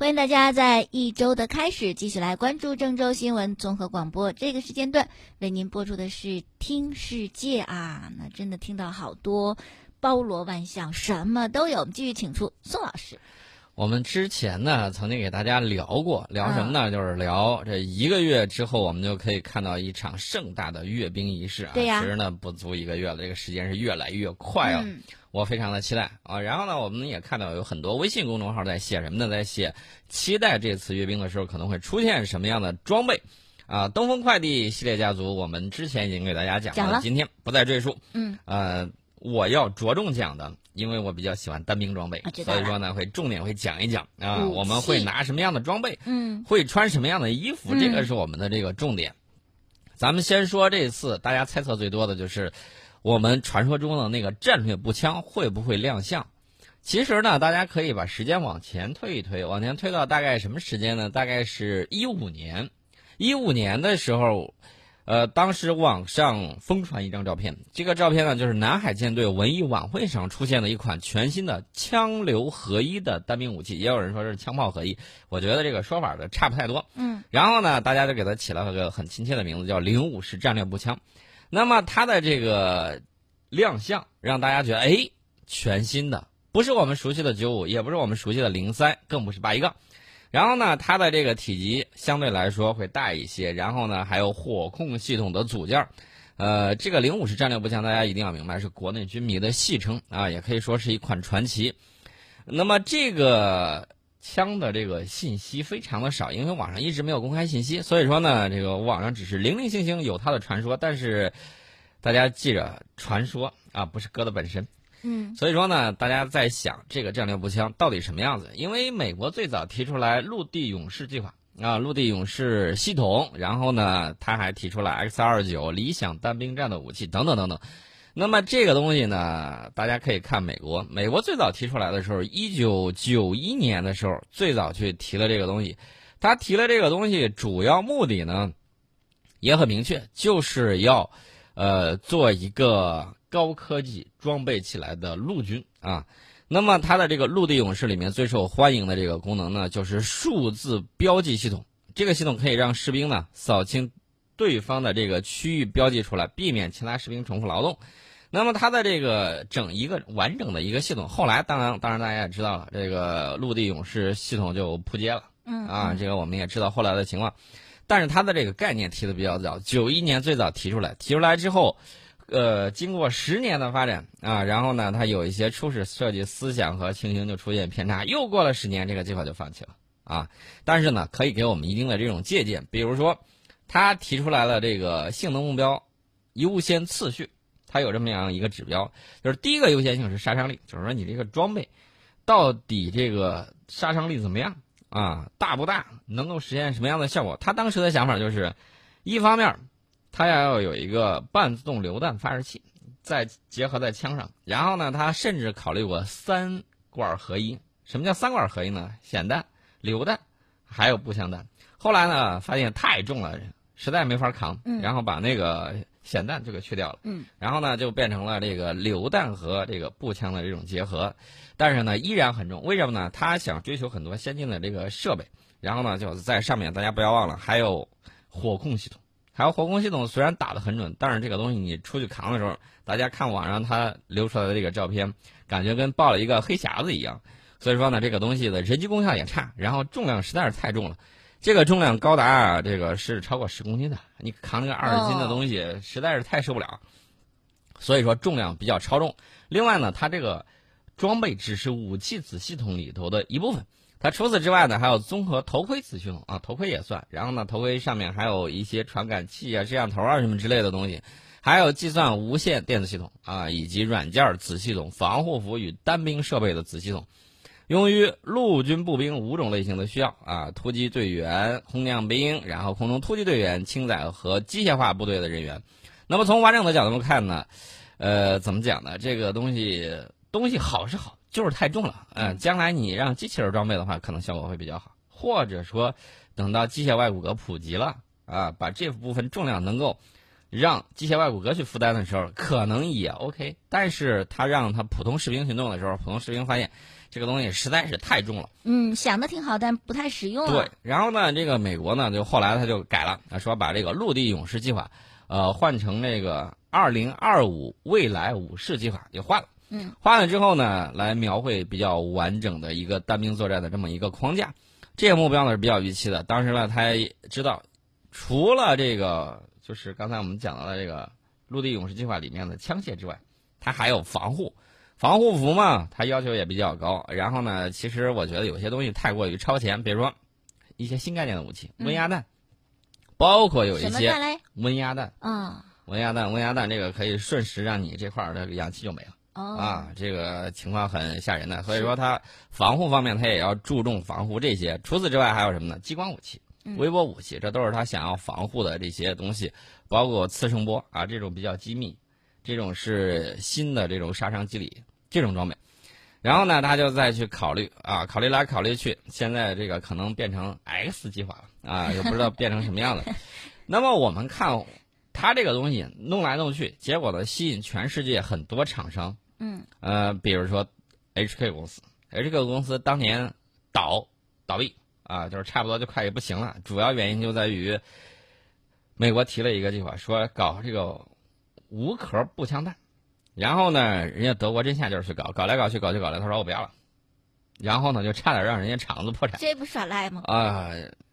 欢迎大家在一周的开始继续来关注郑州新闻综合广播。这个时间段为您播出的是《听世界》啊，那真的听到好多包罗万象，什么都有。我们继续请出宋老师。我们之前呢，曾经给大家聊过，聊什么呢？就是聊这一个月之后，我们就可以看到一场盛大的阅兵仪式啊。对呀。其实呢，不足一个月了，这个时间是越来越快啊。嗯。我非常的期待啊。然后呢，我们也看到有很多微信公众号在写什么呢？在写期待这次阅兵的时候可能会出现什么样的装备啊。东风快递系列家族，我们之前已经给大家讲了，今天不再赘述。嗯。呃，我要着重讲的。因为我比较喜欢单兵装备，所以说呢会重点会讲一讲啊，我们会拿什么样的装备，嗯，会穿什么样的衣服，这个是我们的这个重点。咱们先说这次大家猜测最多的就是我们传说中的那个战略步枪会不会亮相？其实呢，大家可以把时间往前推一推，往前推到大概什么时间呢？大概是一五年，一五年的时候。呃，当时网上疯传一张照片，这个照片呢，就是南海舰队文艺晚会上出现的一款全新的枪流合一的单兵武器，也有人说是枪炮合一，我觉得这个说法的差不太多。嗯，然后呢，大家就给它起了个很亲切的名字，叫零五式战略步枪。那么它的这个亮相，让大家觉得，哎，全新的，不是我们熟悉的九五，也不是我们熟悉的零三，更不是八一杠。然后呢，它的这个体积相对来说会大一些，然后呢，还有火控系统的组件呃，这个零五式战略步枪，大家一定要明白是国内军迷的戏称啊，也可以说是一款传奇。那么这个枪的这个信息非常的少，因为网上一直没有公开信息，所以说呢，这个网上只是零零星星有它的传说，但是大家记着，传说啊，不是鸽子本身。嗯，所以说呢，大家在想这个战略步枪到底什么样子？因为美国最早提出来陆地勇士计划啊，陆地勇士系统，然后呢，他还提出了 X 二九理想单兵战的武器等等等等。那么这个东西呢，大家可以看美国，美国最早提出来的时候，一九九一年的时候，最早去提了这个东西。他提了这个东西，主要目的呢也很明确，就是要呃做一个。高科技装备起来的陆军啊，那么它的这个陆地勇士里面最受欢迎的这个功能呢，就是数字标记系统。这个系统可以让士兵呢扫清对方的这个区域标记出来，避免其他士兵重复劳动。那么它的这个整一个完整的一个系统，后来当然当然大家也知道了，这个陆地勇士系统就扑街了。嗯啊，这个我们也知道后来的情况，但是它的这个概念提的比较早，九一年最早提出来，提出来之后。呃，经过十年的发展啊，然后呢，它有一些初始设计思想和情形就出现偏差，又过了十年，这个计划就放弃了啊。但是呢，可以给我们一定的这种借鉴，比如说，他提出来了这个性能目标优先次序，他有这么样一个指标，就是第一个优先性是杀伤力，就是说你这个装备到底这个杀伤力怎么样啊，大不大，能够实现什么样的效果？他当时的想法就是，一方面。他要有一个半自动榴弹发射器，再结合在枪上。然后呢，他甚至考虑过三管合一。什么叫三管合一呢？霰弹、榴弹，还有步枪弹。后来呢，发现太重了，实在没法扛。然后把那个霰弹就给去掉了。嗯。然后呢，就变成了这个榴弹和这个步枪的这种结合。但是呢，依然很重。为什么呢？他想追求很多先进的这个设备。然后呢，就在上面，大家不要忘了，还有火控系统。还有火控系统虽然打得很准，但是这个东西你出去扛的时候，大家看网上它流出来的这个照片，感觉跟抱了一个黑匣子一样。所以说呢，这个东西的人机功效也差，然后重量实在是太重了。这个重量高达这个是超过十公斤的，你扛那个二十斤的东西实在是太受不了。所以说重量比较超重。另外呢，它这个装备只是武器子系统里头的一部分。它除此之外呢，还有综合头盔子系统啊，头盔也算。然后呢，头盔上面还有一些传感器啊、摄像头啊什么之类的东西，还有计算无线电子系统啊，以及软件子系统、防护服与单兵设备的子系统，用于陆军步兵五种类型的需要啊，突击队员、空降兵，然后空中突击队员、轻载和机械化部队的人员。那么从完整的角度看呢，呃，怎么讲呢？这个东西东西好是好。就是太重了，嗯，将来你让机器人装备的话，可能效果会比较好，或者说，等到机械外骨骼普及了啊，把这部分重量能够让机械外骨骼去负担的时候，可能也 OK。但是他让他普通士兵行动的时候，普通士兵发现这个东西实在是太重了。嗯，想的挺好，但不太实用。对，然后呢，这个美国呢，就后来他就改了，说把这个陆地勇士计划，呃，换成那个二零二五未来武士计划，就换了。嗯，换了之后呢，来描绘比较完整的一个单兵作战的这么一个框架。这个目标呢是比较预期的。当时呢，他知道，除了这个，就是刚才我们讲到的这个陆地勇士计划里面的枪械之外，它还有防护。防护服嘛，它要求也比较高。然后呢，其实我觉得有些东西太过于超前，比如说一些新概念的武器，温压弹，包括有一些温压弹啊，温压弹，温压弹这个可以瞬时让你这块儿的氧气就没了。哦啊，这个情况很吓人的，所以说它防护方面它也要注重防护这些。除此之外还有什么呢？激光武器、微波武器，这都是它想要防护的这些东西，包括次声波啊这种比较机密，这种是新的这种杀伤机理这种装备。然后呢，他就再去考虑啊，考虑来考虑去，现在这个可能变成 X 计划了啊，也不知道变成什么样的。那么我们看。他这个东西弄来弄去，结果呢，吸引全世界很多厂商。嗯。呃，比如说，HK 公司，HK 公司当年倒倒闭啊，就是差不多就快也不行了。主要原因就在于美国提了一个计划，说搞这个无壳步枪弹，然后呢，人家德国真下劲儿去搞，搞来搞去，搞去搞来，他说我不要了，然后呢，就差点让人家厂子破产。这不耍赖吗？啊。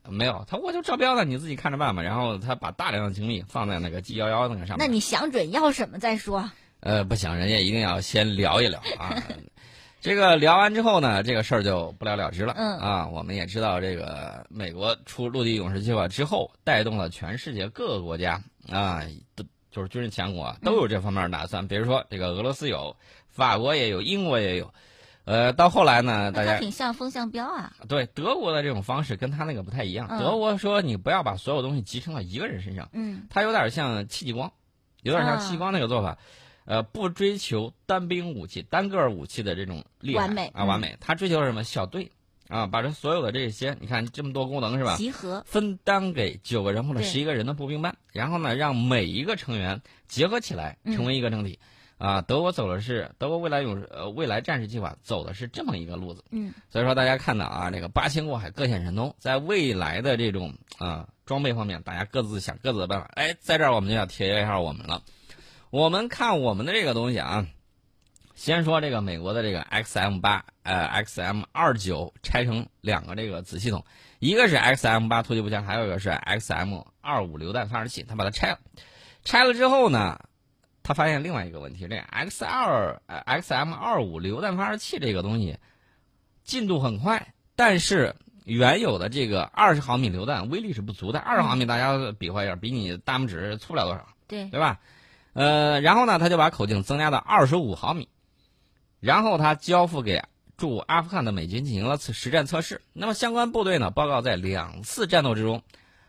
没有，他我就招标了，你自己看着办吧。然后他把大量的精力放在那个 G 幺幺那个上面。那你想准要什么再说？呃，不行，人家一定要先聊一聊啊。这个聊完之后呢，这个事儿就不了了之了。嗯啊，我们也知道，这个美国出陆地勇士计划之后，带动了全世界各个国家啊，都就是军事强国都有这方面的打算。比如说，这个俄罗斯有，法国也有，英国也有。呃，到后来呢，大家挺像风向标啊。对德国的这种方式跟他那个不太一样。德国说你不要把所有东西集成到一个人身上，嗯，他有点像戚继光，有点像戚继光那个做法，呃，不追求单兵武器、单个武器的这种厉害完美啊，完美。他追求什么？小队啊，把这所有的这些，你看这么多功能是吧？集合分担给九个人或者十一个人的步兵班，然后呢，让每一个成员结合起来成为一个整体。啊，德国走的是德国未来勇士呃未来战士计划走的是这么一个路子，嗯，所以说大家看到啊，这个八仙过海各显神通，在未来的这种啊装备方面，大家各自想各自的办法。哎，在这儿我们就要提一下我们了，我们看我们的这个东西啊，先说这个美国的这个 XM 八呃 XM 二九拆成两个这个子系统，一个是 XM 八突击步枪，还有一个是 XM 二五榴弹发射器，他把它拆了，拆了之后呢。他发现另外一个问题，这 X 二呃 XM 二五榴弹发射器这个东西进度很快，但是原有的这个二十毫米榴弹威力是不足的。二十毫米大家比划一下，比你大拇指粗不了多少，对对吧？呃，然后呢，他就把口径增加到二十五毫米，然后他交付给驻阿富汗的美军进行了测实战测试。那么相关部队呢，报告在两次战斗之中。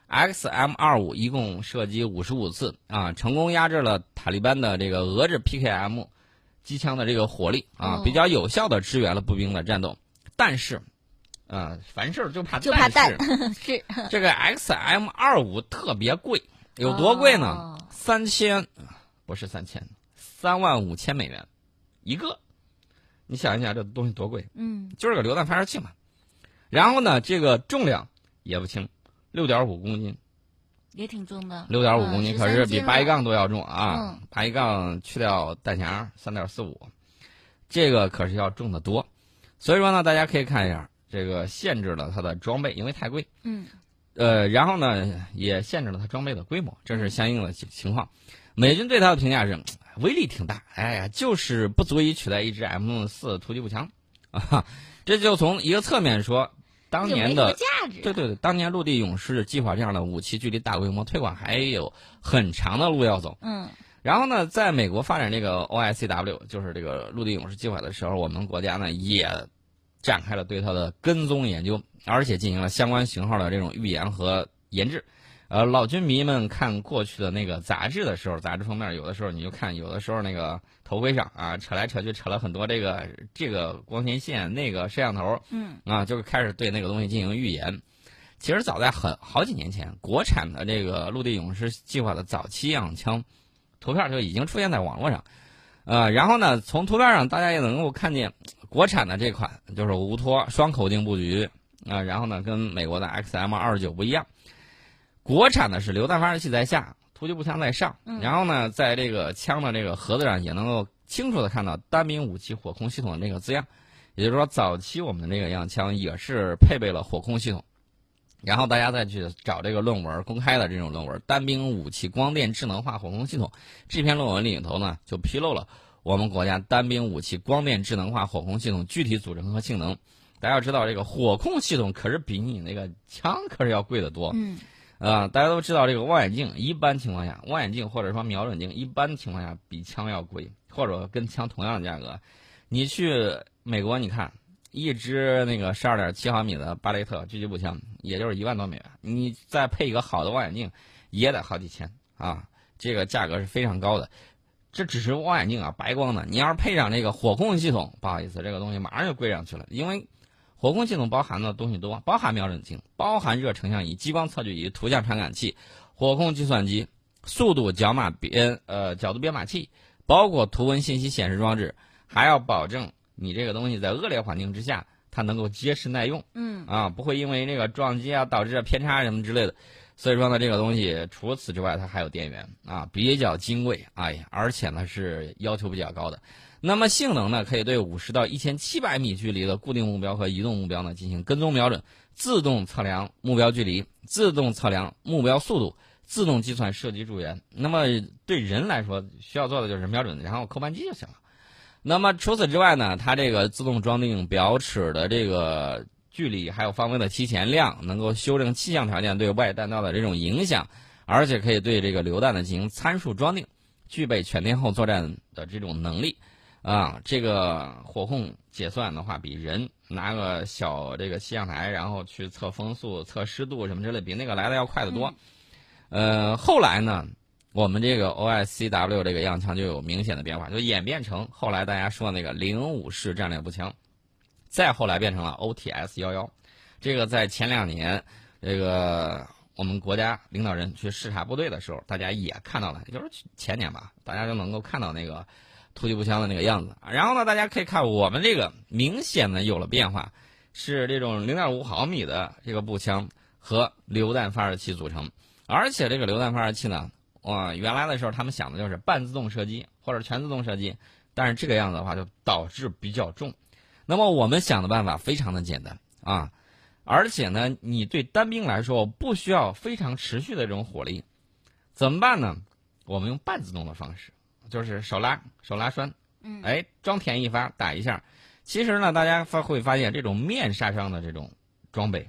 XM 二五一共射击五十五次啊，成功压制了塔利班的这个俄制 PKM 机枪的这个火力啊，比较有效的支援了步兵的战斗。但是，啊，凡事就怕就怕但是 是这个 XM 二五特别贵，有多贵呢？三千不是三千，三万五千美元一个。你想一想，这东西多贵？嗯，就是个榴弹发射器嘛。然后呢，这个重量也不轻。六点五公斤，也挺重的。六点五公斤可是比八一杠都要重啊！八一杠去掉弹匣三点四五，这个可是要重得多。所以说呢，大家可以看一下，这个限制了它的装备，因为太贵。嗯。呃，然后呢，也限制了它装备的规模，这是相应的情况。美军对它的评价是威力挺大，哎呀，就是不足以取代一支 M 四突击步枪啊！这就从一个侧面说。当年的对对对，当年陆地勇士计划这样的武器，距离大规模推广还有很长的路要走。嗯，然后呢，在美国发展这个 OICW，就是这个陆地勇士计划的时候，我们国家呢也展开了对它的跟踪研究，而且进行了相关型号的这种预研和研制。呃，老军迷们看过去的那个杂志的时候，杂志封面有的时候你就看，有的时候那个头盔上啊，扯来扯去扯了很多这个这个光纤线，那个摄像头，嗯，啊，就开始对那个东西进行预言。其实早在很好几年前，国产的这个陆地勇士计划的早期样枪图片就已经出现在网络上，呃，然后呢，从图片上大家也能够看见国产的这款就是无托双口径布局啊，然后呢跟美国的 XM 二十九不一样，国产的是榴弹发射器在下，突击步枪在上，然后呢在这个枪的这个盒子上也能够清楚的看到单兵武器火控系统的那个字样，也就是说早期我们的这个样枪也是配备了火控系统。然后大家再去找这个论文，公开的这种论文，单兵武器光电智能化火控系统这篇论文里头呢，就披露了我们国家单兵武器光电智能化火控系统具体组成和性能。大家要知道，这个火控系统可是比你那个枪可是要贵得多。嗯。啊，大家都知道，这个望远镜一般情况下，望远镜或者说瞄准镜一般情况下比枪要贵，或者跟枪同样的价格。你去美国，你看。一支那个十二点七毫米的巴雷特狙击步枪，也就是一万多美元。你再配一个好的望远镜，也得好几千啊！这个价格是非常高的。这只是望远镜啊，白光的。你要是配上这个火控系统，不好意思，这个东西马上就贵上去了。因为火控系统包含的东西多，包含瞄准镜，包含热成像仪、激光测距仪、图像传感器、火控计算机、速度角码编呃角度编码器，包括图文信息显示装置，还要保证。你这个东西在恶劣环境之下，它能够结实耐用，嗯啊，不会因为这个撞击啊导致偏差什么之类的。所以说呢，这个东西除此之外，它还有电源啊，比较金贵，哎，而且呢是要求比较高的。那么性能呢，可以对五十到一千七百米距离的固定目标和移动目标呢进行跟踪瞄准，自动测量目标距离，自动测量目标速度，自动计算射击助援。那么对人来说，需要做的就是瞄准，然后扣扳机就行了。那么除此之外呢，它这个自动装订表尺的这个距离，还有方位的提前量，能够修正气象条件对外弹道的这种影响，而且可以对这个榴弹呢进行参数装订，具备全天候作战的这种能力。啊，这个火控结算的话，比人拿个小这个气象台，然后去测风速、测湿度什么之类，比那个来的要快得多。呃，后来呢？我们这个 OICW 这个样枪就有明显的变化，就演变成后来大家说那个零五式战略步枪，再后来变成了 OTS 幺幺。这个在前两年，这个我们国家领导人去视察部队的时候，大家也看到了，也就是前年吧，大家就能够看到那个突击步枪的那个样子。然后呢，大家可以看我们这个明显的有了变化，是这种零点五毫米的这个步枪和榴弹发射器组成，而且这个榴弹发射器呢。哇，原来的时候他们想的就是半自动射击或者全自动射击，但是这个样子的话就导致比较重。那么我们想的办法非常的简单啊，而且呢，你对单兵来说不需要非常持续的这种火力，怎么办呢？我们用半自动的方式，就是手拉手拉栓，嗯，哎，装填一发打一下。其实呢，大家发会发现这种面杀伤的这种装备，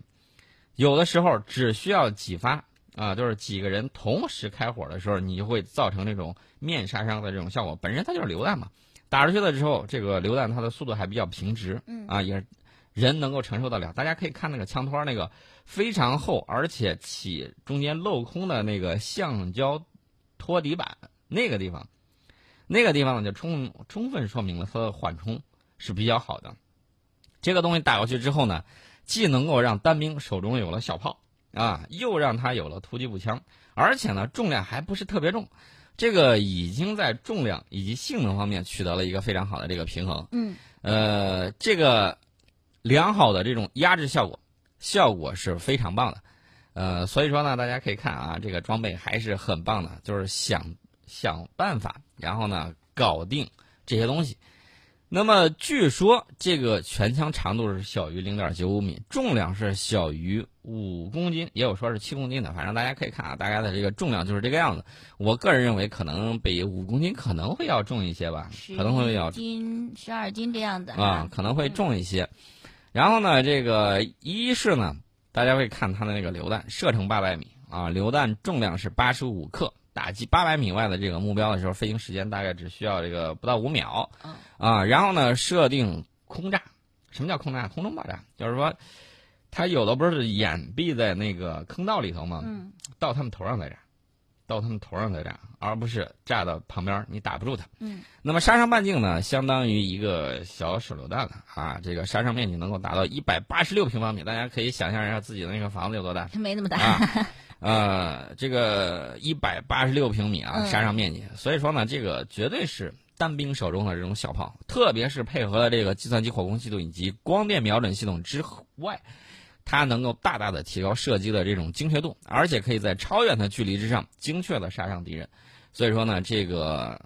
有的时候只需要几发。啊，就是几个人同时开火的时候，你就会造成这种面杀伤的这种效果。本身它就是榴弹嘛，打出去了之后，这个榴弹它的速度还比较平直，嗯，啊，也人能够承受得了。大家可以看那个枪托，那个非常厚，而且起中间镂空的那个橡胶托底板，那个地方，那个地方呢就充充分说明了它的缓冲是比较好的。这个东西打过去之后呢，既能够让单兵手中有了小炮。啊，又让他有了突击步枪，而且呢，重量还不是特别重，这个已经在重量以及性能方面取得了一个非常好的这个平衡。嗯，呃，这个良好的这种压制效果，效果是非常棒的。呃，所以说呢，大家可以看啊，这个装备还是很棒的，就是想想办法，然后呢，搞定这些东西。那么据说这个全枪长度是小于零点九五米，重量是小于五公斤，也有说是七公斤的。反正大家可以看啊，大概的这个重量就是这个样子。我个人认为可能比五公斤可能会要重一些吧，可能会要斤十二斤这样子啊，可能会重一些。然后呢，这个一是呢，大家会看它的那个榴弹射程八百米啊，榴弹重量是八十五克。打击八百米外的这个目标的时候，飞行时间大概只需要这个不到五秒。啊，然后呢，设定空炸。什么叫空炸？空中爆炸，就是说，它有的不是掩蔽在那个坑道里头吗？嗯。到他们头上再炸，到他们头上再炸，而不是炸到旁边，你打不住它。嗯。那么杀伤半径呢，相当于一个小手榴弹了啊！这个杀伤面积能够达到一百八十六平方米，大家可以想象一下自己的那个房子有多大。没那么大。呃，这个一百八十六平米啊，杀伤面积，所以说呢，这个绝对是单兵手中的这种小炮，特别是配合了这个计算机火控系统以及光电瞄准系统之外，它能够大大的提高射击的这种精确度，而且可以在超远的距离之上精确的杀伤敌人。所以说呢，这个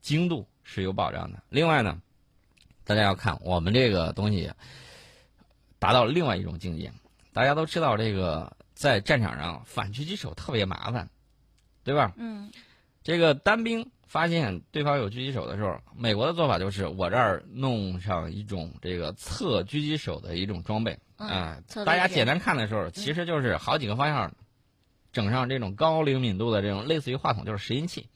精度是有保障的。另外呢，大家要看我们这个东西达到另外一种境界。大家都知道，这个在战场上反狙击手特别麻烦，对吧？嗯，这个单兵发现对方有狙击手的时候，美国的做法就是我这儿弄上一种这个测狙击手的一种装备啊。大家简单看的时候，其实就是好几个方向整上这种高灵敏度的这种类似于话筒，就是拾音器。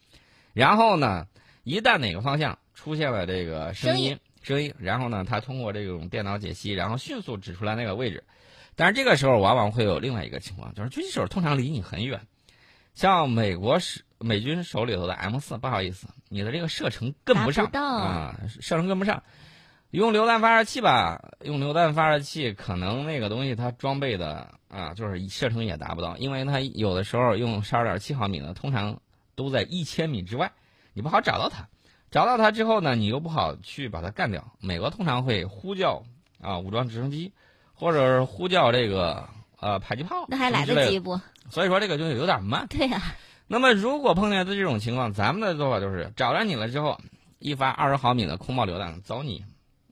然后呢，一旦哪个方向出现了这个声音，声音，然后呢，它通过这种电脑解析，然后迅速指出来那个位置。但是这个时候往往会有另外一个情况，就是狙击手通常离你很远。像美国是美军手里头的 M 四，不好意思，你的这个射程跟不上啊，射程跟不上。用榴弹发射器吧，用榴弹发射器可能那个东西它装备的啊，就是射程也达不到，因为它有的时候用十二点七毫米的，通常都在一千米之外，你不好找到它。找到它之后呢，你又不好去把它干掉。美国通常会呼叫啊武装直升机。或者是呼叫这个呃迫击炮，那还来得及不？所以说这个就有点慢。对呀。那么如果碰见的这种情况，咱们的做法就是找着你了之后，一发二十毫米的空爆榴弹走你，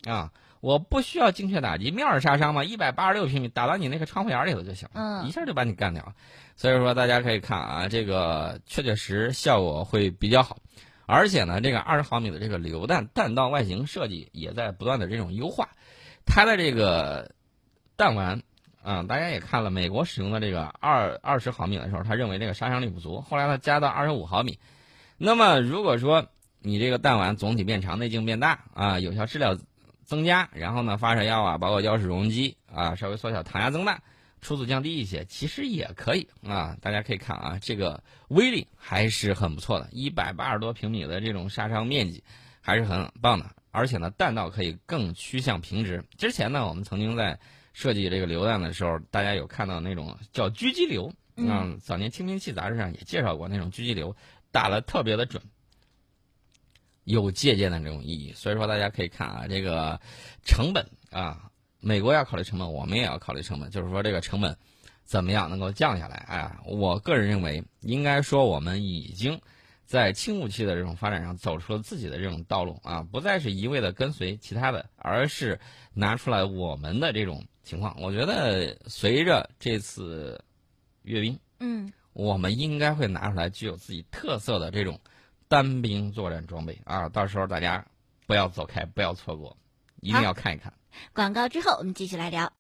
啊，我不需要精确打击，面杀伤嘛，一百八十六平米打到你那个窗户眼里头就行，嗯，一下就把你干掉。所以说大家可以看啊，这个确确实效果会比较好，而且呢，这个二十毫米的这个榴弹弹道外形设计也在不断的这种优化，它的这个。弹丸，啊，大家也看了，美国使用的这个二二十毫米的时候，他认为这个杀伤力不足，后来他加到二十五毫米。那么如果说你这个弹丸总体变长，内径变大，啊，有效质量增加，然后呢，发射药啊，包括药匙容积啊，稍微缩小，膛压增大，初速降低一些，其实也可以啊。大家可以看啊，这个威力还是很不错的，一百八十多平米的这种杀伤面积还是很棒的，而且呢，弹道可以更趋向平直。之前呢，我们曾经在设计这个榴弹的时候，大家有看到那种叫狙击流，嗯，早年《清兵器》杂志上也介绍过那种狙击流，打的特别的准，有借鉴的这种意义。所以说，大家可以看啊，这个成本啊，美国要考虑成本，我们也要考虑成本，就是说这个成本怎么样能够降下来？哎，我个人认为，应该说我们已经在轻武器的这种发展上走出了自己的这种道路啊，不再是一味的跟随其他的，而是拿出来我们的这种。情况，我觉得随着这次阅兵，嗯，我们应该会拿出来具有自己特色的这种单兵作战装备啊！到时候大家不要走开，不要错过，一定要看一看。广告之后，我们继续来聊。